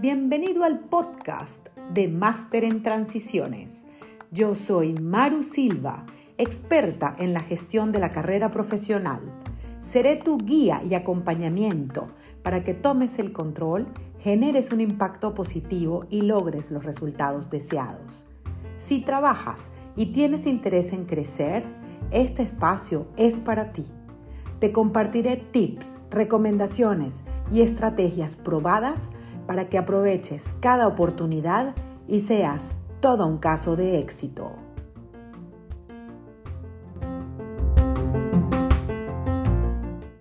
Bienvenido al podcast de Máster en Transiciones. Yo soy Maru Silva, experta en la gestión de la carrera profesional. Seré tu guía y acompañamiento para que tomes el control, generes un impacto positivo y logres los resultados deseados. Si trabajas y tienes interés en crecer, este espacio es para ti. Te compartiré tips, recomendaciones y estrategias probadas para que aproveches cada oportunidad y seas todo un caso de éxito.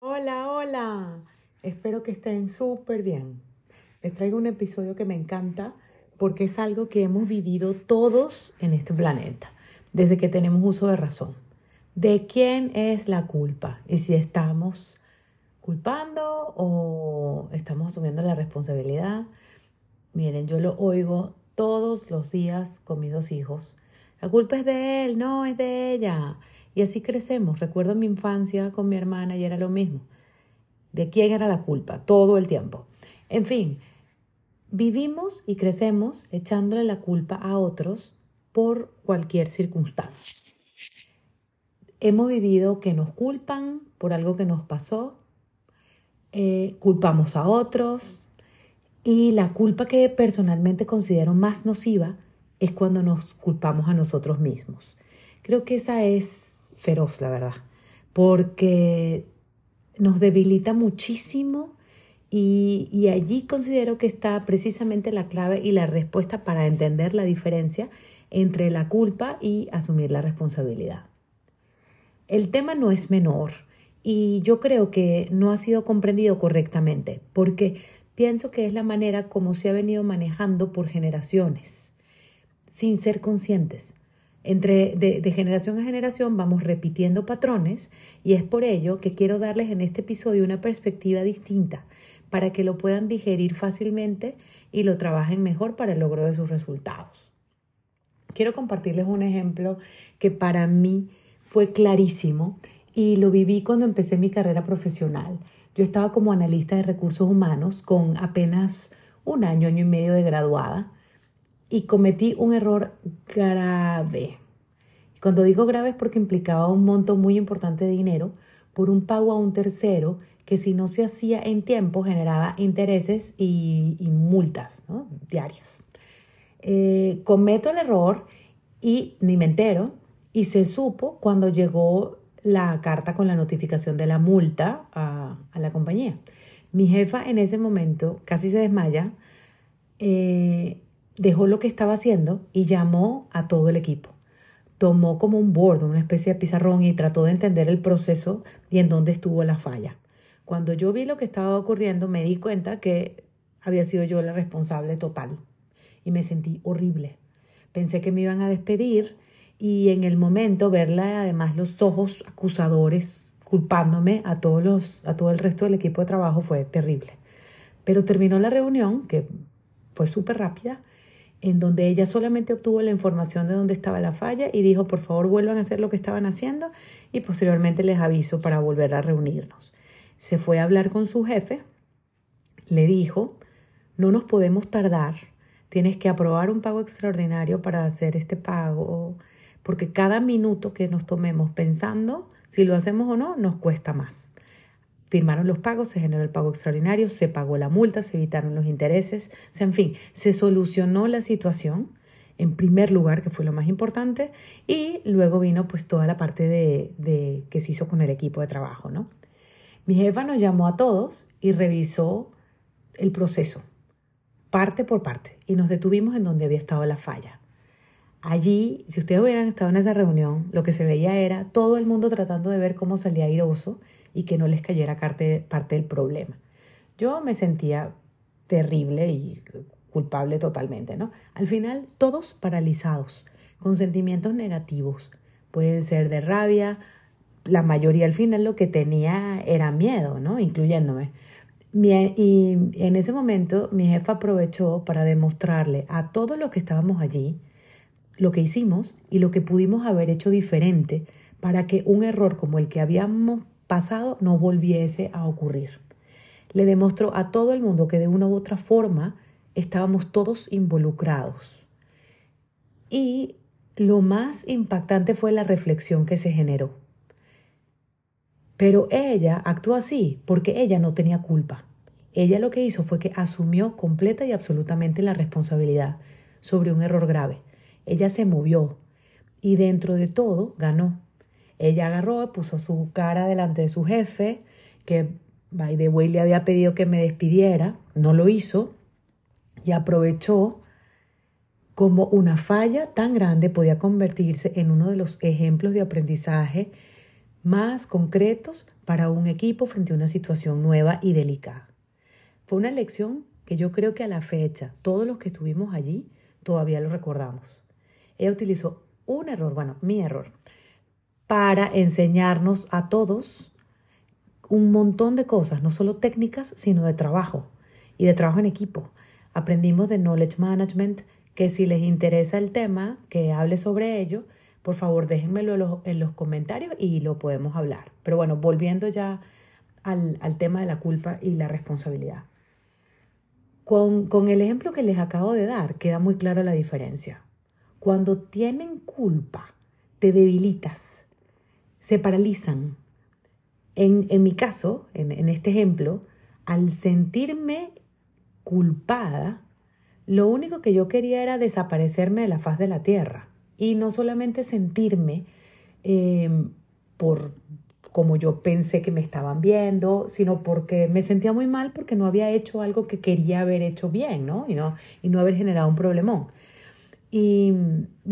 Hola, hola. Espero que estén súper bien. Les traigo un episodio que me encanta porque es algo que hemos vivido todos en este planeta, desde que tenemos uso de razón. ¿De quién es la culpa? Y si estamos culpando o estamos asumiendo la responsabilidad. Miren, yo lo oigo todos los días con mis dos hijos. La culpa es de él, no es de ella. Y así crecemos. Recuerdo mi infancia con mi hermana y era lo mismo. ¿De quién era la culpa? Todo el tiempo. En fin, vivimos y crecemos echándole la culpa a otros por cualquier circunstancia. Hemos vivido que nos culpan por algo que nos pasó, eh, culpamos a otros y la culpa que personalmente considero más nociva es cuando nos culpamos a nosotros mismos. Creo que esa es feroz, la verdad, porque nos debilita muchísimo y, y allí considero que está precisamente la clave y la respuesta para entender la diferencia entre la culpa y asumir la responsabilidad. El tema no es menor y yo creo que no ha sido comprendido correctamente porque pienso que es la manera como se ha venido manejando por generaciones, sin ser conscientes. Entre de, generación a generación vamos repitiendo patrones y es por ello que quiero darles en este episodio una perspectiva distinta para que lo puedan digerir fácilmente y lo trabajen mejor para el logro de sus resultados. Quiero compartirles un ejemplo que para mí fue clarísimo y lo viví cuando empecé mi carrera profesional. Yo estaba como analista de recursos humanos con apenas un año, año y medio de graduada y cometí un error grave. Cuando digo grave es porque implicaba un monto muy importante de dinero por un pago a un tercero que si no se hacía en tiempo generaba intereses y, multas diarias. Eh, cometo el error y ni me entero y se supo cuando llegó la carta con la notificación de la multa a, la compañía. Mi jefa en ese momento casi se desmaya, eh, dejó lo que estaba haciendo y llamó a todo el equipo. Tomó como un bordo, una especie de pizarrón y trató de entender el proceso y en dónde estuvo la falla. Cuando yo vi lo que estaba ocurriendo me di cuenta que había sido yo la responsable total y me sentí horrible. Pensé que me iban a despedir y en el momento verla además los ojos acusadores culpándome a todos los a todo el resto del equipo de trabajo fue terrible. Pero terminó la reunión que fue súper rápida en donde ella solamente obtuvo la información de dónde estaba la falla y dijo, por favor, vuelvan a hacer lo que estaban haciendo y posteriormente les aviso para volver a reunirnos. Se fue a hablar con su jefe, le dijo, no nos podemos tardar, tienes que aprobar un pago extraordinario para hacer este pago porque cada minuto que nos tomemos pensando si lo hacemos o no nos cuesta más. Firmaron los pagos, se generó el pago extraordinario, se pagó la multa, se evitaron los intereses, en fin, se solucionó la situación en primer lugar, que fue lo más importante, y luego vino pues toda la parte de, de que se hizo con el equipo de trabajo, ¿no? Mi jefa nos llamó a todos y revisó el proceso, parte por parte, y nos detuvimos en donde había estado la falla. Allí, si ustedes hubieran estado en esa reunión, lo que se veía era todo el mundo tratando de ver cómo salía airoso y que no les cayera parte, parte del problema. Yo me sentía terrible y culpable totalmente, ¿no? Al final, todos paralizados, con sentimientos negativos. Pueden ser de rabia, la mayoría al final lo que tenía era miedo, ¿no? Incluyéndome. y en ese momento mi jefa aprovechó para demostrarle a todos los que estábamos allí, lo que hicimos y lo que pudimos haber hecho diferente para que un error como el que habíamos pasado no volviese a ocurrir. Le demostró a todo el mundo que de una u otra forma estábamos todos involucrados. Y lo más impactante fue la reflexión que se generó. Pero ella actuó así porque ella no tenía culpa. Ella lo que hizo fue que asumió completa y absolutamente la responsabilidad sobre un error grave. Ella se movió y dentro de todo ganó. Ella agarró, puso su cara delante de su jefe, que by the way le había pedido que me despidiera, no lo hizo, y aprovechó como una falla tan grande podía convertirse en uno de los ejemplos de aprendizaje más concretos para un equipo frente a una situación nueva y delicada. Fue una lección que yo creo que a la fecha, todos los que estuvimos allí, todavía lo recordamos. Ella utilizó un error, bueno, mi error, para enseñarnos a todos un montón de cosas, no solo técnicas, sino de trabajo y de trabajo en equipo. Aprendimos de Knowledge Management, que si les interesa el tema, que hable sobre ello, por favor déjenmelo en los comentarios y lo podemos hablar. Pero bueno, volviendo ya al, tema de la culpa y la responsabilidad. Con, con el ejemplo que les acabo de dar, queda muy clara la diferencia. Cuando tienen culpa, te debilitas, se paralizan. En, en mi caso, en, este ejemplo, al sentirme culpada, lo único que yo quería era desaparecerme de la faz de la tierra y no solamente sentirme em, por como yo pensé que me estaban viendo, sino porque me sentía muy mal porque no había hecho algo que quería haber hecho bien, ¿no? Y no, y no haber generado un problemón. Y,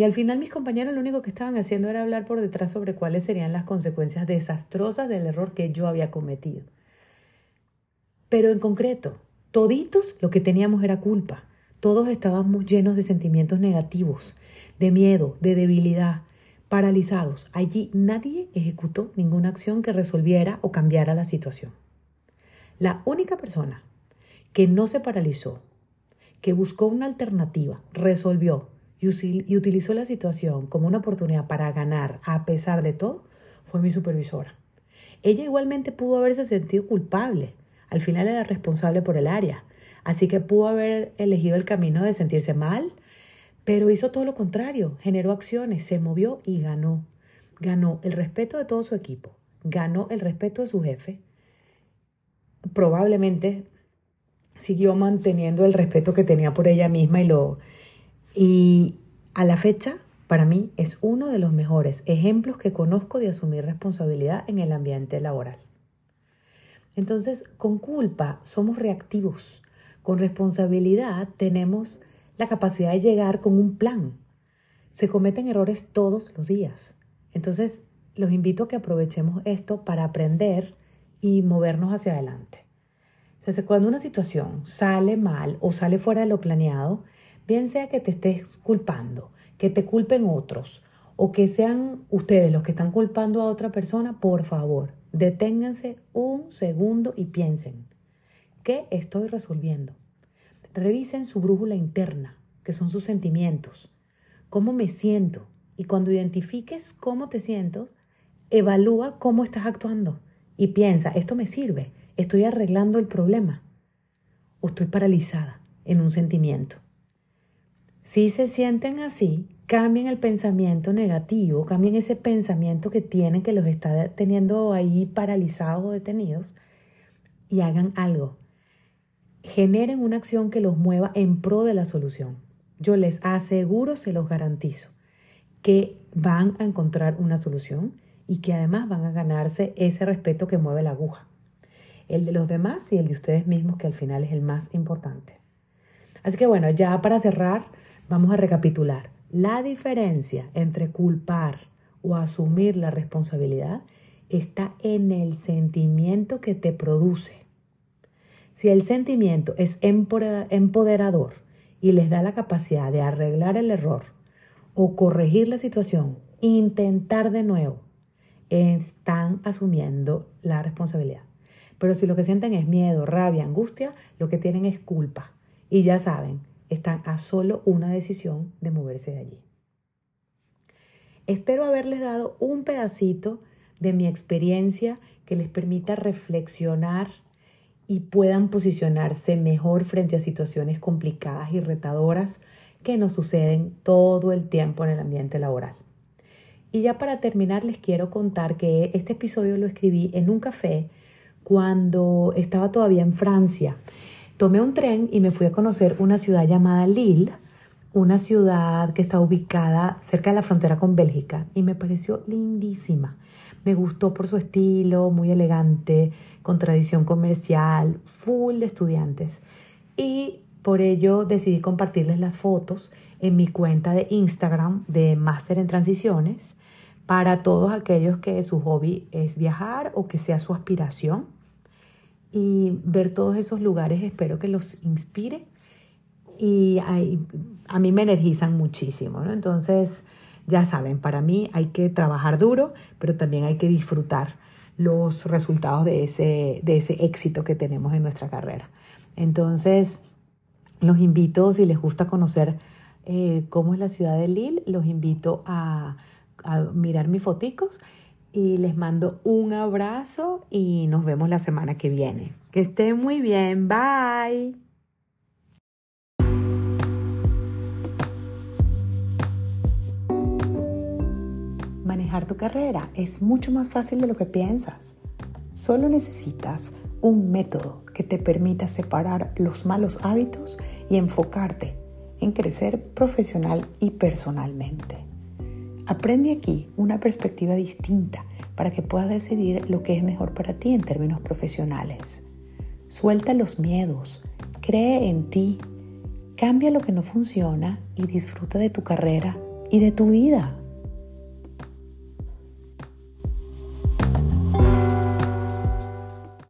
al final mis compañeros lo único que estaban haciendo era hablar por detrás sobre cuáles serían las consecuencias desastrosas del error que yo había cometido. Pero en concreto, toditos lo que teníamos era culpa. Todos estábamos llenos de sentimientos negativos, de miedo, de debilidad, paralizados. Allí nadie ejecutó ninguna acción que resolviera o cambiara la situación. La única persona que no se paralizó, que buscó una alternativa, resolvió y utilizó la situación como una oportunidad para ganar a pesar de todo, fue mi supervisora. Ella igualmente pudo haberse sentido culpable. Al final era responsable por el área. Así que pudo haber elegido el camino de sentirse mal, pero hizo todo lo contrario, generó acciones, se movió y ganó. Ganó el respeto de todo su equipo, ganó el respeto de su jefe. Probablemente siguió manteniendo el respeto que tenía por ella misma y lo y a la fecha para mí es uno de los mejores ejemplos que conozco de asumir responsabilidad en el ambiente laboral. Entonces, con culpa somos reactivos, con responsabilidad tenemos la capacidad de llegar con un plan. Se cometen errores todos los días. Entonces, los invito a que aprovechemos esto para aprender y movernos hacia adelante. Entonces, cuando una situación sale mal o sale fuera de lo planeado, bien que te estés culpando, que te culpen otros o que sean ustedes los que están culpando a otra persona, por favor, deténganse un segundo y piensen, ¿qué estoy resolviendo? Revisen su brújula interna, que son sus sentimientos. ¿Cómo me siento? Y cuando identifiques cómo te sientes, evalúa cómo estás actuando y piensa, ¿esto me sirve? ¿Estoy arreglando el problema? ¿O estoy paralizada en un sentimiento? Si se sienten así, cambien el pensamiento negativo, cambien ese pensamiento que tienen que los está teniendo ahí paralizados o detenidos y hagan algo generen una acción que los mueva en pro de la solución. Yo les aseguro, se los garantizo, que van a encontrar una solución y que además van a ganarse ese respeto que mueve la aguja. El de los demás y el de ustedes mismos, que al final es el más importante. Así que bueno, ya para cerrar, vamos a recapitular. La diferencia entre culpar o asumir la responsabilidad está en el sentimiento que te produce si el sentimiento es empoderador y les da la capacidad de arreglar el error o corregir la situación, intentar de nuevo, están asumiendo la responsabilidad. Pero si lo que sienten es miedo, rabia, angustia, lo que tienen es culpa. Y ya saben, están a solo una decisión de moverse de allí. Espero haberles dado un pedacito de mi experiencia que les permita reflexionar y puedan posicionarse mejor frente a situaciones complicadas y retadoras que nos suceden todo el tiempo en el ambiente laboral. Y ya para terminar les quiero contar que este episodio lo escribí en un café cuando estaba todavía en Francia. Tomé un tren y me fui a conocer una ciudad llamada Lille, una ciudad que está ubicada cerca de la frontera con Bélgica y me pareció lindísima. Me gustó por su estilo, muy elegante, con tradición comercial, full de estudiantes. Y por ello decidí compartirles las fotos en mi cuenta de Instagram de Máster en Transiciones para todos aquellos que su hobby es viajar o que sea su aspiración. Y ver todos esos lugares espero que los inspire y a mí me energizan muchísimo. ¿no? Entonces, ya saben, para mí hay que trabajar duro, pero también hay que disfrutar los resultados de ese, de ese éxito que tenemos en nuestra carrera. Entonces, los invito, si les gusta conocer eh, cómo es la ciudad de Lille, los invito a, a mirar mis foticos y les mando un abrazo y nos vemos la semana que viene. Que estén muy bien, bye. Manejar tu carrera es mucho más fácil de lo que piensas. Solo necesitas un método que te permita separar los malos hábitos y enfocarte en crecer profesional y personalmente. Aprende aquí una perspectiva distinta para que puedas decidir lo que es mejor para ti en términos profesionales. Suelta los miedos, cree en ti, cambia lo que no funciona y disfruta de tu carrera y de tu vida.